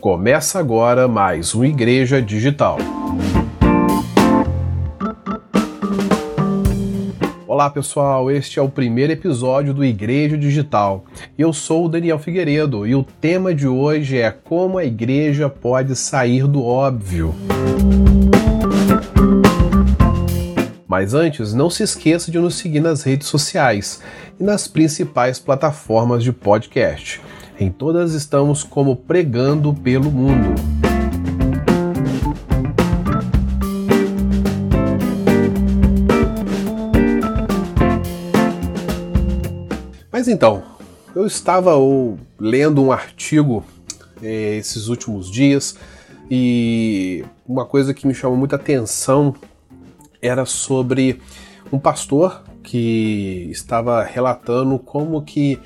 Começa agora mais um Igreja Digital. Olá pessoal, este é o primeiro episódio do Igreja Digital. Eu sou o Daniel Figueiredo e o tema de hoje é como a igreja pode sair do óbvio. Mas antes, não se esqueça de nos seguir nas redes sociais e nas principais plataformas de podcast. Em todas estamos como pregando pelo mundo. Mas então, eu estava ou, lendo um artigo eh, esses últimos dias e uma coisa que me chamou muita atenção era sobre um pastor que estava relatando como que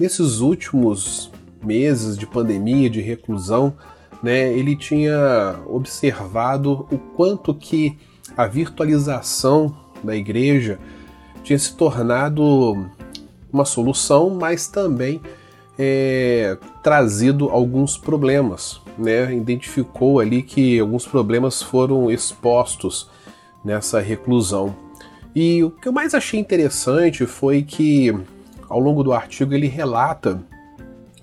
nesses últimos meses de pandemia, de reclusão, né, ele tinha observado o quanto que a virtualização da igreja tinha se tornado uma solução, mas também é, trazido alguns problemas. Né? Identificou ali que alguns problemas foram expostos nessa reclusão. E o que eu mais achei interessante foi que, ao longo do artigo, ele relata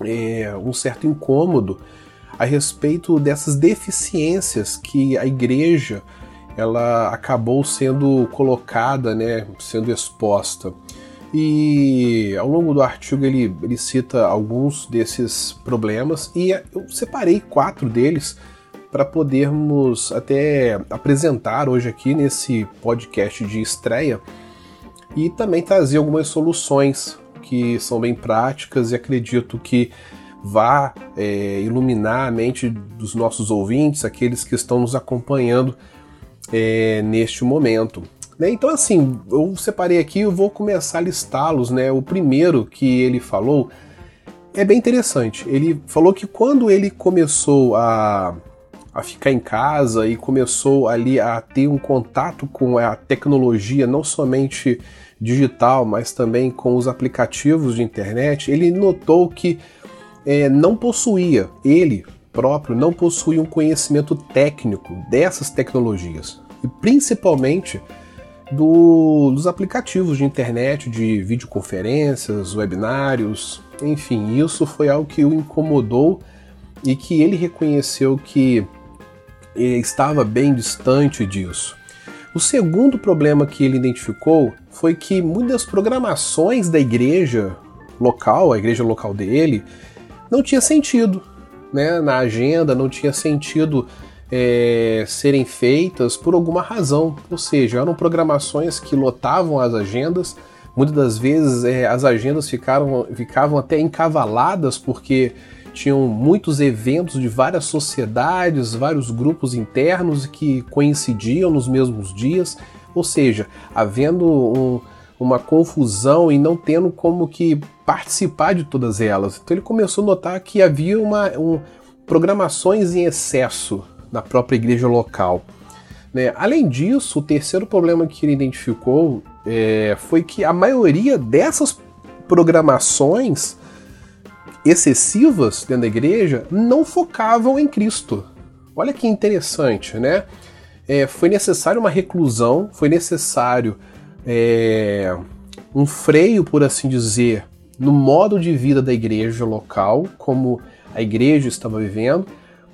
é, um certo incômodo a respeito dessas deficiências que a igreja ela acabou sendo colocada, né, sendo exposta. E ao longo do artigo ele, ele cita alguns desses problemas e eu separei quatro deles para podermos até apresentar hoje aqui nesse podcast de estreia e também trazer algumas soluções que são bem práticas e acredito que vá é, iluminar a mente dos nossos ouvintes, aqueles que estão nos acompanhando é, neste momento. Né? Então, assim, eu separei aqui e vou começar a listá-los. Né? O primeiro que ele falou é bem interessante. Ele falou que quando ele começou a, a ficar em casa e começou ali a ter um contato com a tecnologia, não somente digital, mas também com os aplicativos de internet, ele notou que é, não possuía, ele próprio não possuía um conhecimento técnico dessas tecnologias. E principalmente do, dos aplicativos de internet, de videoconferências, webinários, enfim, isso foi algo que o incomodou e que ele reconheceu que estava bem distante disso. O segundo problema que ele identificou foi que muitas programações da igreja local, a igreja local dele, não tinha sentido, né? Na agenda não tinha sentido é, serem feitas por alguma razão, ou seja, eram programações que lotavam as agendas. Muitas das vezes é, as agendas ficaram, ficavam até encavaladas porque tinham muitos eventos de várias sociedades, vários grupos internos que coincidiam nos mesmos dias, ou seja, havendo um, uma confusão e não tendo como que participar de todas elas. Então ele começou a notar que havia uma, um, programações em excesso na própria igreja local. Né? Além disso, o terceiro problema que ele identificou é, foi que a maioria dessas programações excessivas dentro da igreja não focavam em Cristo. Olha que interessante, né? É, foi necessário uma reclusão, foi necessário é, um freio, por assim dizer, no modo de vida da igreja local, como a igreja estava vivendo,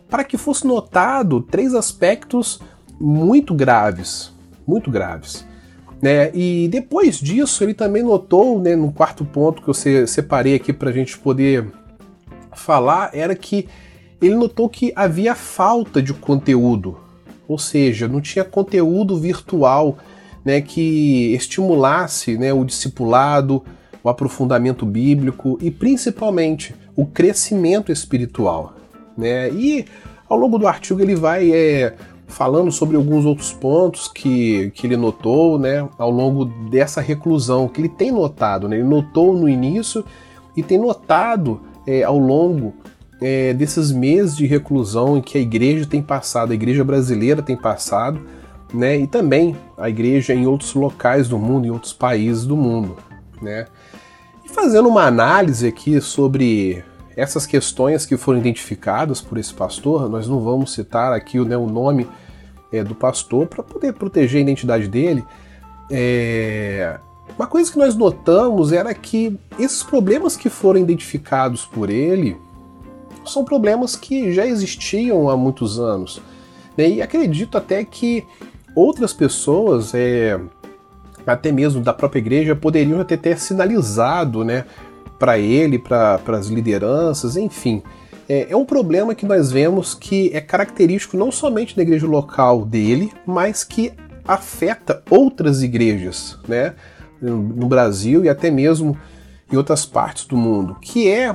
para que fosse notado três aspectos muito graves, muito graves. Né? E depois disso, ele também notou, né, no quarto ponto que eu separei aqui para a gente poder falar, era que ele notou que havia falta de conteúdo, ou seja, não tinha conteúdo virtual né, que estimulasse né, o discipulado, o aprofundamento bíblico e principalmente o crescimento espiritual. Né? E ao longo do artigo ele vai é, falando sobre alguns outros pontos que, que ele notou né, ao longo dessa reclusão, que ele tem notado. Né? Ele notou no início e tem notado é, ao longo é, desses meses de reclusão em que a igreja tem passado, a igreja brasileira tem passado, né, e também a igreja em outros locais do mundo, em outros países do mundo. Né? E fazendo uma análise aqui sobre essas questões que foram identificadas por esse pastor, nós não vamos citar aqui né, o nome é, do pastor para poder proteger a identidade dele. É, uma coisa que nós notamos era que esses problemas que foram identificados por ele são problemas que já existiam há muitos anos. Né? E acredito até que outras pessoas, é, até mesmo da própria igreja, poderiam até ter sinalizado né, para ele, para as lideranças, enfim. É, é um problema que nós vemos que é característico não somente da igreja local dele, mas que afeta outras igrejas, né? no Brasil e até mesmo em outras partes do mundo, que é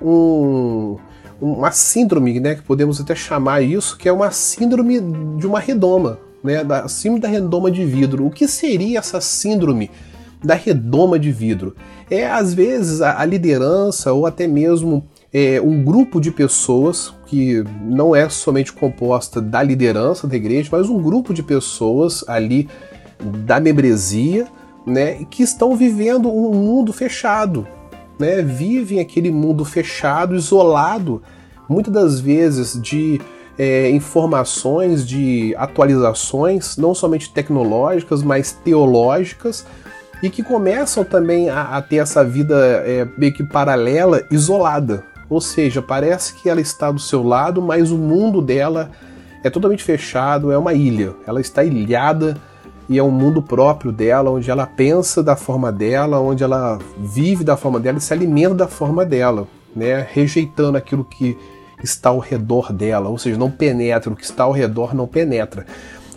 um, uma síndrome, né, que podemos até chamar isso, que é uma síndrome de uma redoma, né, da síndrome da redoma de vidro. O que seria essa síndrome da redoma de vidro? É às vezes a, a liderança ou até mesmo é, um grupo de pessoas que não é somente composta da liderança da igreja, mas um grupo de pessoas ali da membresia, né, que estão vivendo um mundo fechado, né, vivem aquele mundo fechado, isolado, muitas das vezes de é, informações, de atualizações, não somente tecnológicas, mas teológicas, e que começam também a, a ter essa vida é, meio que paralela, isolada. Ou seja, parece que ela está do seu lado, mas o mundo dela é totalmente fechado, é uma ilha. Ela está ilhada e é um mundo próprio dela, onde ela pensa da forma dela, onde ela vive da forma dela e se alimenta da forma dela, né? rejeitando aquilo que está ao redor dela, ou seja, não penetra, o que está ao redor não penetra.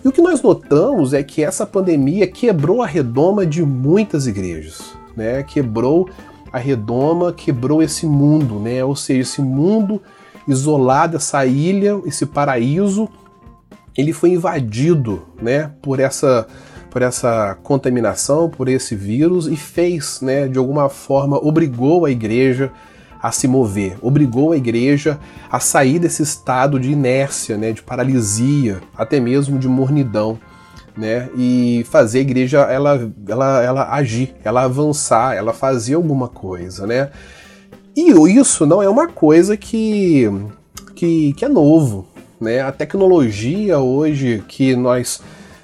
E o que nós notamos é que essa pandemia quebrou a redoma de muitas igrejas, né? quebrou a redoma, quebrou esse mundo, né? ou seja, esse mundo isolado, essa ilha, esse paraíso ele foi invadido né, por, essa, por essa contaminação, por esse vírus e fez, né, de alguma forma, obrigou a igreja a se mover, obrigou a igreja a sair desse estado de inércia, né, de paralisia, até mesmo de mornidão. Né, e fazer a igreja ela, ela, ela agir, ela avançar, ela fazer alguma coisa, né? E isso não é uma coisa que, que, que é novo, né? A tecnologia hoje que nós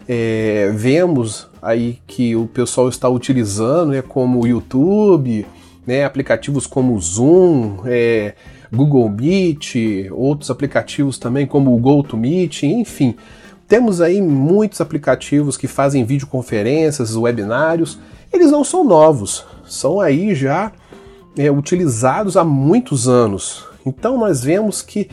é, vemos aí que o pessoal está utilizando, né, como o YouTube, né, aplicativos como Zoom, é, Google Meet, outros aplicativos também como o GoToMeet, enfim. Temos aí muitos aplicativos que fazem videoconferências, webinários. Eles não são novos, são aí já é, utilizados há muitos anos. Então nós vemos que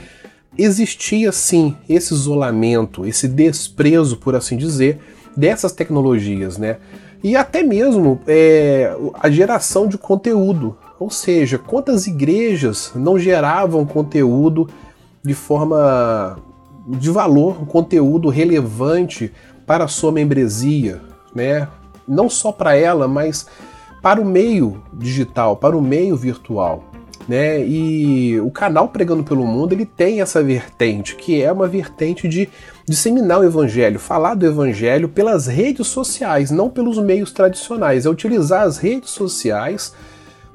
existia sim esse isolamento, esse desprezo, por assim dizer, dessas tecnologias, né? E até mesmo é, a geração de conteúdo. Ou seja, quantas igrejas não geravam conteúdo de forma de valor, um conteúdo relevante para a sua membresia, né? Não só para ela, mas para o meio digital, para o meio virtual né? E o canal Pregando pelo Mundo ele tem essa vertente, que é uma vertente de disseminar o evangelho, falar do evangelho pelas redes sociais, não pelos meios tradicionais, é utilizar as redes sociais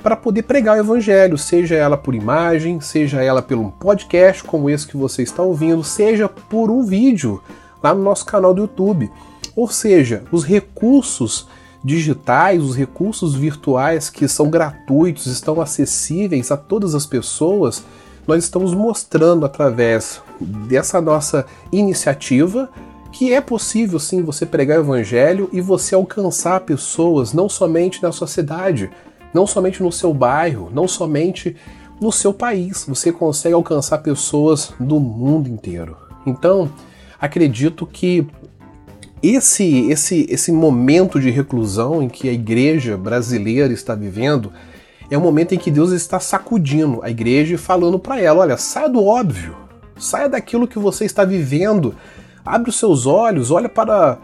para poder pregar o evangelho, seja ela por imagem, seja ela pelo podcast como esse que você está ouvindo, seja por um vídeo lá no nosso canal do YouTube. Ou seja, os recursos digitais, os recursos virtuais que são gratuitos, estão acessíveis a todas as pessoas, nós estamos mostrando através dessa nossa iniciativa que é possível sim você pregar o evangelho e você alcançar pessoas não somente na sua cidade, não somente no seu bairro, não somente no seu país, você consegue alcançar pessoas do mundo inteiro. Então, acredito que esse, esse, esse momento de reclusão em que a igreja brasileira está vivendo é um momento em que Deus está sacudindo a igreja e falando para ela: olha, saia do óbvio, saia daquilo que você está vivendo, abre os seus olhos, olha para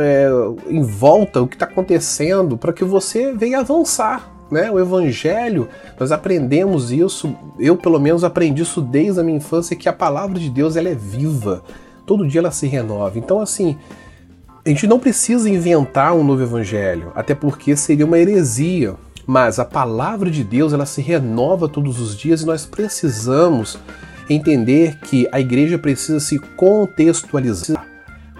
é, em volta o que está acontecendo, para que você venha avançar. Né? O Evangelho, nós aprendemos isso, eu pelo menos aprendi isso desde a minha infância, que a palavra de Deus ela é viva, todo dia ela se renova. Então, assim, a gente não precisa inventar um novo evangelho, até porque seria uma heresia. mas a palavra de Deus ela se renova todos os dias e nós precisamos entender que a igreja precisa se contextualizar.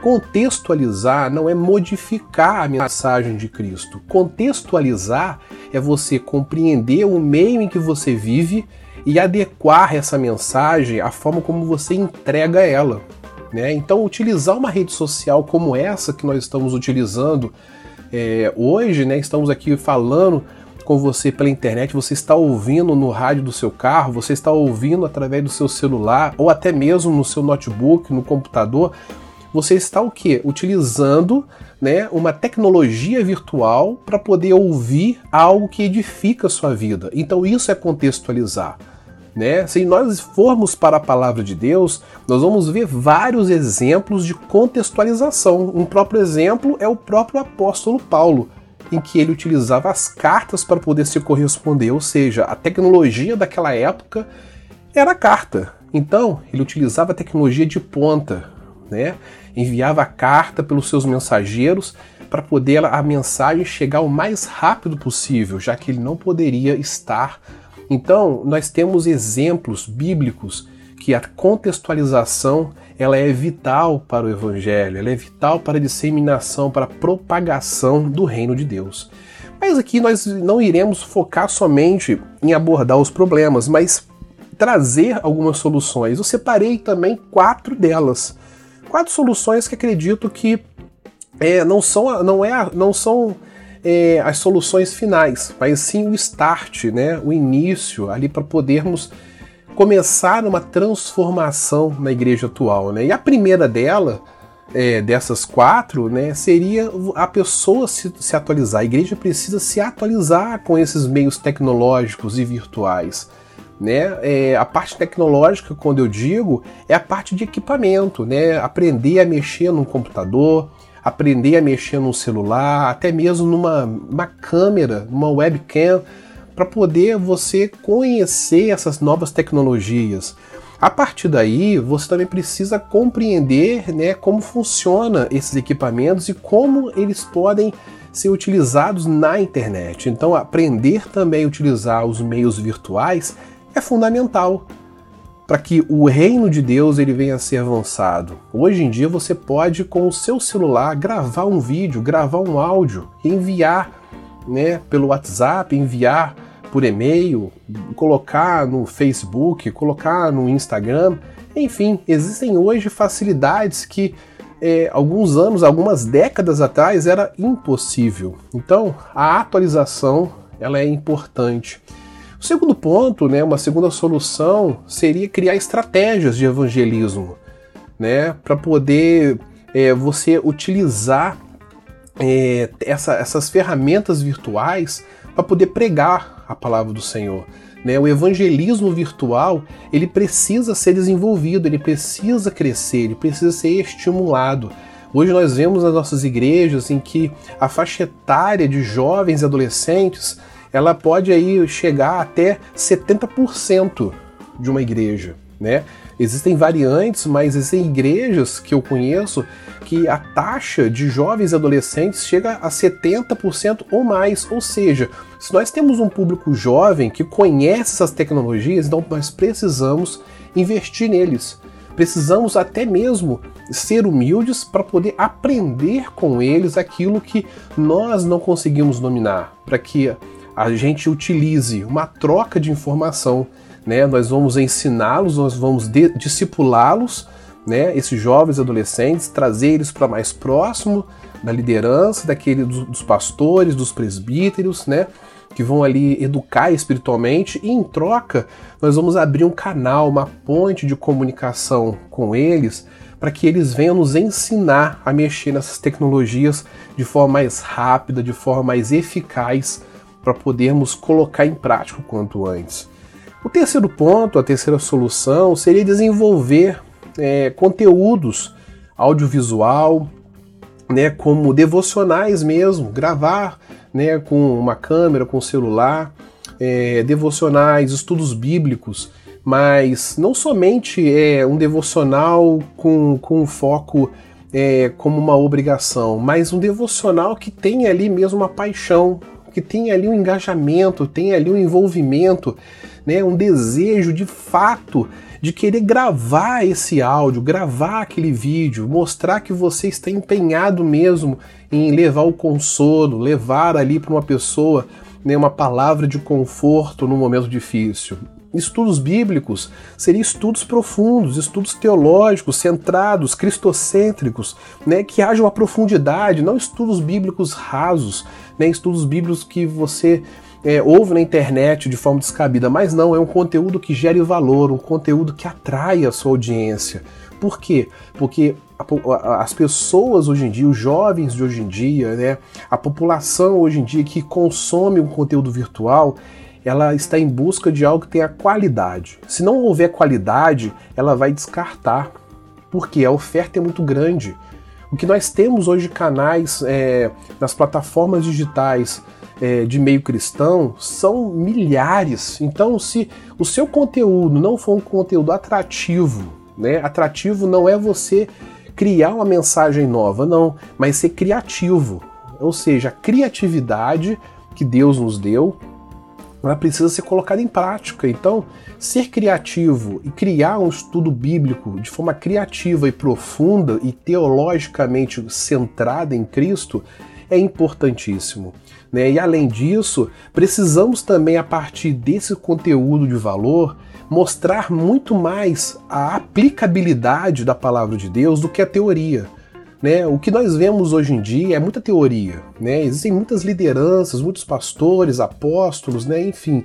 Contextualizar não é modificar a mensagem de Cristo. Contextualizar é você compreender o meio em que você vive e adequar essa mensagem à forma como você entrega ela. Né? Então, utilizar uma rede social como essa que nós estamos utilizando é, hoje, né, estamos aqui falando com você pela internet, você está ouvindo no rádio do seu carro, você está ouvindo através do seu celular ou até mesmo no seu notebook, no computador, você está o que? Utilizando né, uma tecnologia virtual para poder ouvir algo que edifica a sua vida. Então isso é contextualizar. Né? Se nós formos para a palavra de Deus, nós vamos ver vários exemplos de contextualização. Um próprio exemplo é o próprio apóstolo Paulo em que ele utilizava as cartas para poder se corresponder, ou seja, a tecnologia daquela época era a carta. Então, ele utilizava a tecnologia de ponta, né? Enviava a carta pelos seus mensageiros para poder a mensagem chegar o mais rápido possível, já que ele não poderia estar. Então, nós temos exemplos bíblicos que a contextualização ela é vital para o evangelho, ela é vital para a disseminação, para a propagação do reino de Deus. Mas aqui nós não iremos focar somente em abordar os problemas, mas trazer algumas soluções. Eu separei também quatro delas. Quatro soluções que acredito que é, não são, não é, não são é, as soluções finais, mas sim o start, né, o início ali para podermos começar uma transformação na igreja atual. Né? E a primeira dela, é, dessas quatro, né, seria a pessoa se, se atualizar. A igreja precisa se atualizar com esses meios tecnológicos e virtuais. Né? É, a parte tecnológica, quando eu digo, é a parte de equipamento, né? aprender a mexer num computador, aprender a mexer num celular, até mesmo numa uma câmera, numa webcam para poder você conhecer essas novas tecnologias. A partir daí, você também precisa compreender né, como funciona esses equipamentos e como eles podem ser utilizados na internet. Então, aprender também a utilizar os meios virtuais é fundamental para que o reino de Deus ele venha a ser avançado. Hoje em dia você pode com o seu celular gravar um vídeo, gravar um áudio, enviar, né, pelo WhatsApp, enviar por e-mail, colocar no Facebook, colocar no Instagram. Enfim, existem hoje facilidades que é, alguns anos, algumas décadas atrás era impossível. Então, a atualização ela é importante. O segundo ponto, né, uma segunda solução seria criar estratégias de evangelismo, né, para poder é, você utilizar é, essa, essas ferramentas virtuais para poder pregar a palavra do Senhor. Né? O evangelismo virtual ele precisa ser desenvolvido, ele precisa crescer, ele precisa ser estimulado. Hoje nós vemos nas nossas igrejas em que a faixa etária de jovens e adolescentes ela pode aí chegar até 70% de uma igreja, né? Existem variantes, mas existem igrejas que eu conheço que a taxa de jovens e adolescentes chega a 70% ou mais. Ou seja, se nós temos um público jovem que conhece essas tecnologias, então nós precisamos investir neles. Precisamos até mesmo ser humildes para poder aprender com eles aquilo que nós não conseguimos dominar, para que a gente utilize uma troca de informação né? Nós vamos ensiná-los, nós vamos discipulá-los, né? Esses jovens adolescentes, trazer eles para mais próximo da liderança, daquele dos pastores, dos presbíteros, né? Que vão ali educar espiritualmente e em troca nós vamos abrir um canal, uma ponte de comunicação com eles para que eles venham nos ensinar a mexer nessas tecnologias de forma mais rápida, de forma mais eficaz, para podermos colocar em prática o quanto antes. O terceiro ponto, a terceira solução, seria desenvolver é, conteúdos audiovisual, né, como devocionais mesmo, gravar né, com uma câmera, com celular, é, devocionais, estudos bíblicos, mas não somente é um devocional com, com foco é, como uma obrigação, mas um devocional que tem ali mesmo uma paixão que tem ali um engajamento, tem ali um envolvimento, né, um desejo de fato de querer gravar esse áudio, gravar aquele vídeo, mostrar que você está empenhado mesmo em levar o consolo, levar ali para uma pessoa né, uma palavra de conforto no momento difícil. Estudos bíblicos seriam estudos profundos, estudos teológicos, centrados, cristocêntricos, né, que haja uma profundidade, não estudos bíblicos rasos, né, estudos bíblicos que você é, ouve na internet de forma descabida, mas não, é um conteúdo que gere valor, um conteúdo que atrai a sua audiência. Por quê? Porque as pessoas hoje em dia, os jovens de hoje em dia, né, a população hoje em dia que consome um conteúdo virtual, ela está em busca de algo que tenha qualidade. Se não houver qualidade, ela vai descartar, porque a oferta é muito grande. O que nós temos hoje canais é, nas plataformas digitais é, de meio cristão são milhares. Então, se o seu conteúdo não for um conteúdo atrativo, né? Atrativo não é você criar uma mensagem nova, não, mas ser criativo. Ou seja, a criatividade que Deus nos deu, ela precisa ser colocada em prática. Então, ser criativo e criar um estudo bíblico de forma criativa e profunda e teologicamente centrada em Cristo é importantíssimo. Né? E além disso, precisamos também, a partir desse conteúdo de valor, mostrar muito mais a aplicabilidade da palavra de Deus do que a teoria. Né? O que nós vemos hoje em dia é muita teoria. Né? Existem muitas lideranças, muitos pastores, apóstolos, né? enfim,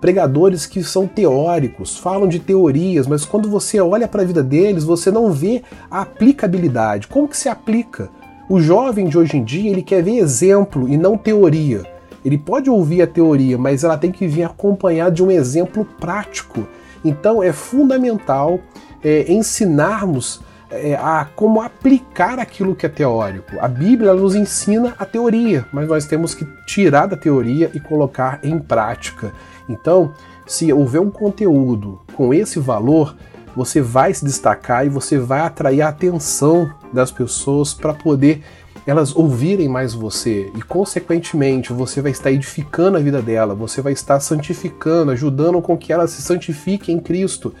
pregadores que são teóricos, falam de teorias, mas quando você olha para a vida deles, você não vê a aplicabilidade. Como que se aplica? O jovem de hoje em dia ele quer ver exemplo e não teoria. Ele pode ouvir a teoria, mas ela tem que vir acompanhada de um exemplo prático. Então é fundamental é, ensinarmos é, a como aplicar aquilo que é teórico. A Bíblia nos ensina a teoria, mas nós temos que tirar da teoria e colocar em prática. Então, se houver um conteúdo com esse valor, você vai se destacar e você vai atrair a atenção das pessoas para poder elas ouvirem mais você e, consequentemente, você vai estar edificando a vida dela, você vai estar santificando, ajudando com que ela se santifique em Cristo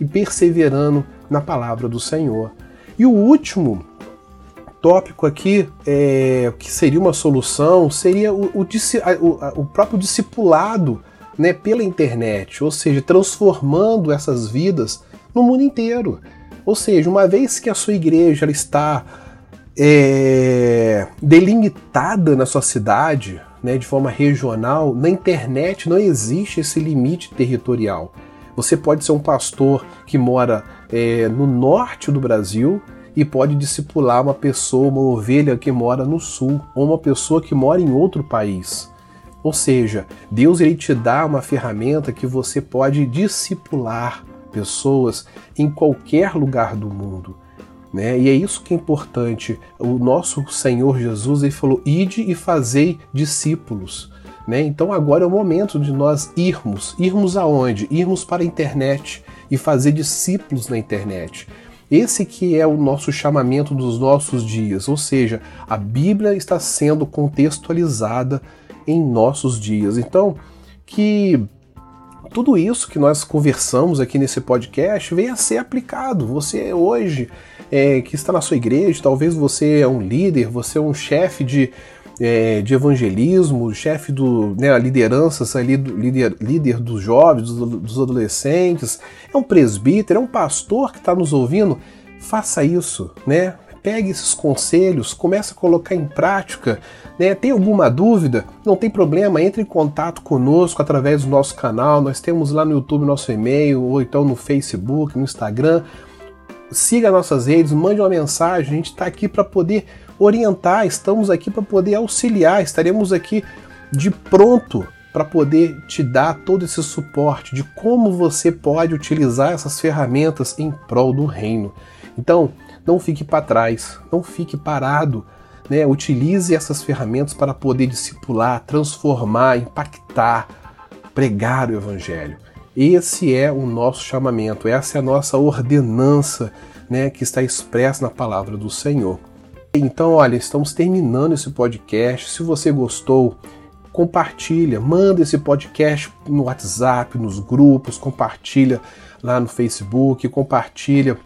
e perseverando na palavra do Senhor. E o último tópico aqui, é, que seria uma solução, seria o, o, o, próprio discipulado né, pela internet, ou seja, transformando essas vidas no mundo inteiro. Ou seja, uma vez que a sua igreja está é, delimitada na sua cidade, né, de forma regional, na internet não existe esse limite territorial. Você pode ser um pastor que mora é, no norte do Brasil e pode discipular uma pessoa, uma ovelha que mora no sul, ou uma pessoa que mora em outro país. Ou seja, Deus ele te dá uma ferramenta que você pode discipular pessoas em qualquer lugar do mundo. Né? E é isso que é importante. O nosso Senhor Jesus ele falou: ide e fazei discípulos. Né? Então agora é o momento de nós irmos. Irmos aonde? Irmos para a internet e fazer discípulos na internet. Esse que é o nosso chamamento dos nossos dias, ou seja, a Bíblia está sendo contextualizada em nossos dias. Então, que tudo isso que nós conversamos aqui nesse podcast venha a ser aplicado. Você hoje é, que está na sua igreja, talvez você é um líder, você é um chefe de, é, de evangelismo, chefe do né, lideranças ali, do, líder, líder dos jovens, dos, dos adolescentes, é um presbítero, é um pastor que está nos ouvindo, faça isso, né? pegue esses conselhos, comece a colocar em prática. Né? Tem alguma dúvida? Não tem problema, entre em contato conosco através do nosso canal. Nós temos lá no YouTube nosso e-mail, ou então no Facebook, no Instagram. Siga nossas redes, mande uma mensagem. A gente está aqui para poder orientar, estamos aqui para poder auxiliar, estaremos aqui de pronto para poder te dar todo esse suporte de como você pode utilizar essas ferramentas em prol do reino. Então, não fique para trás, não fique parado. Né? Utilize essas ferramentas para poder discipular, transformar, impactar, pregar o Evangelho. Esse é o nosso chamamento, essa é a nossa ordenança né, que está expressa na palavra do Senhor. Então, olha, estamos terminando esse podcast. Se você gostou, compartilha, manda esse podcast no WhatsApp, nos grupos, compartilha lá no Facebook, compartilha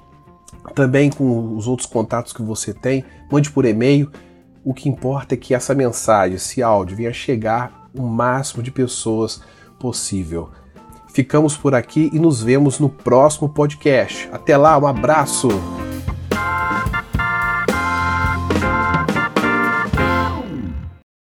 também com os outros contatos que você tem, mande por e-mail. O que importa é que essa mensagem, esse áudio, venha chegar o máximo de pessoas possível. Ficamos por aqui e nos vemos no próximo podcast. Até lá, um abraço!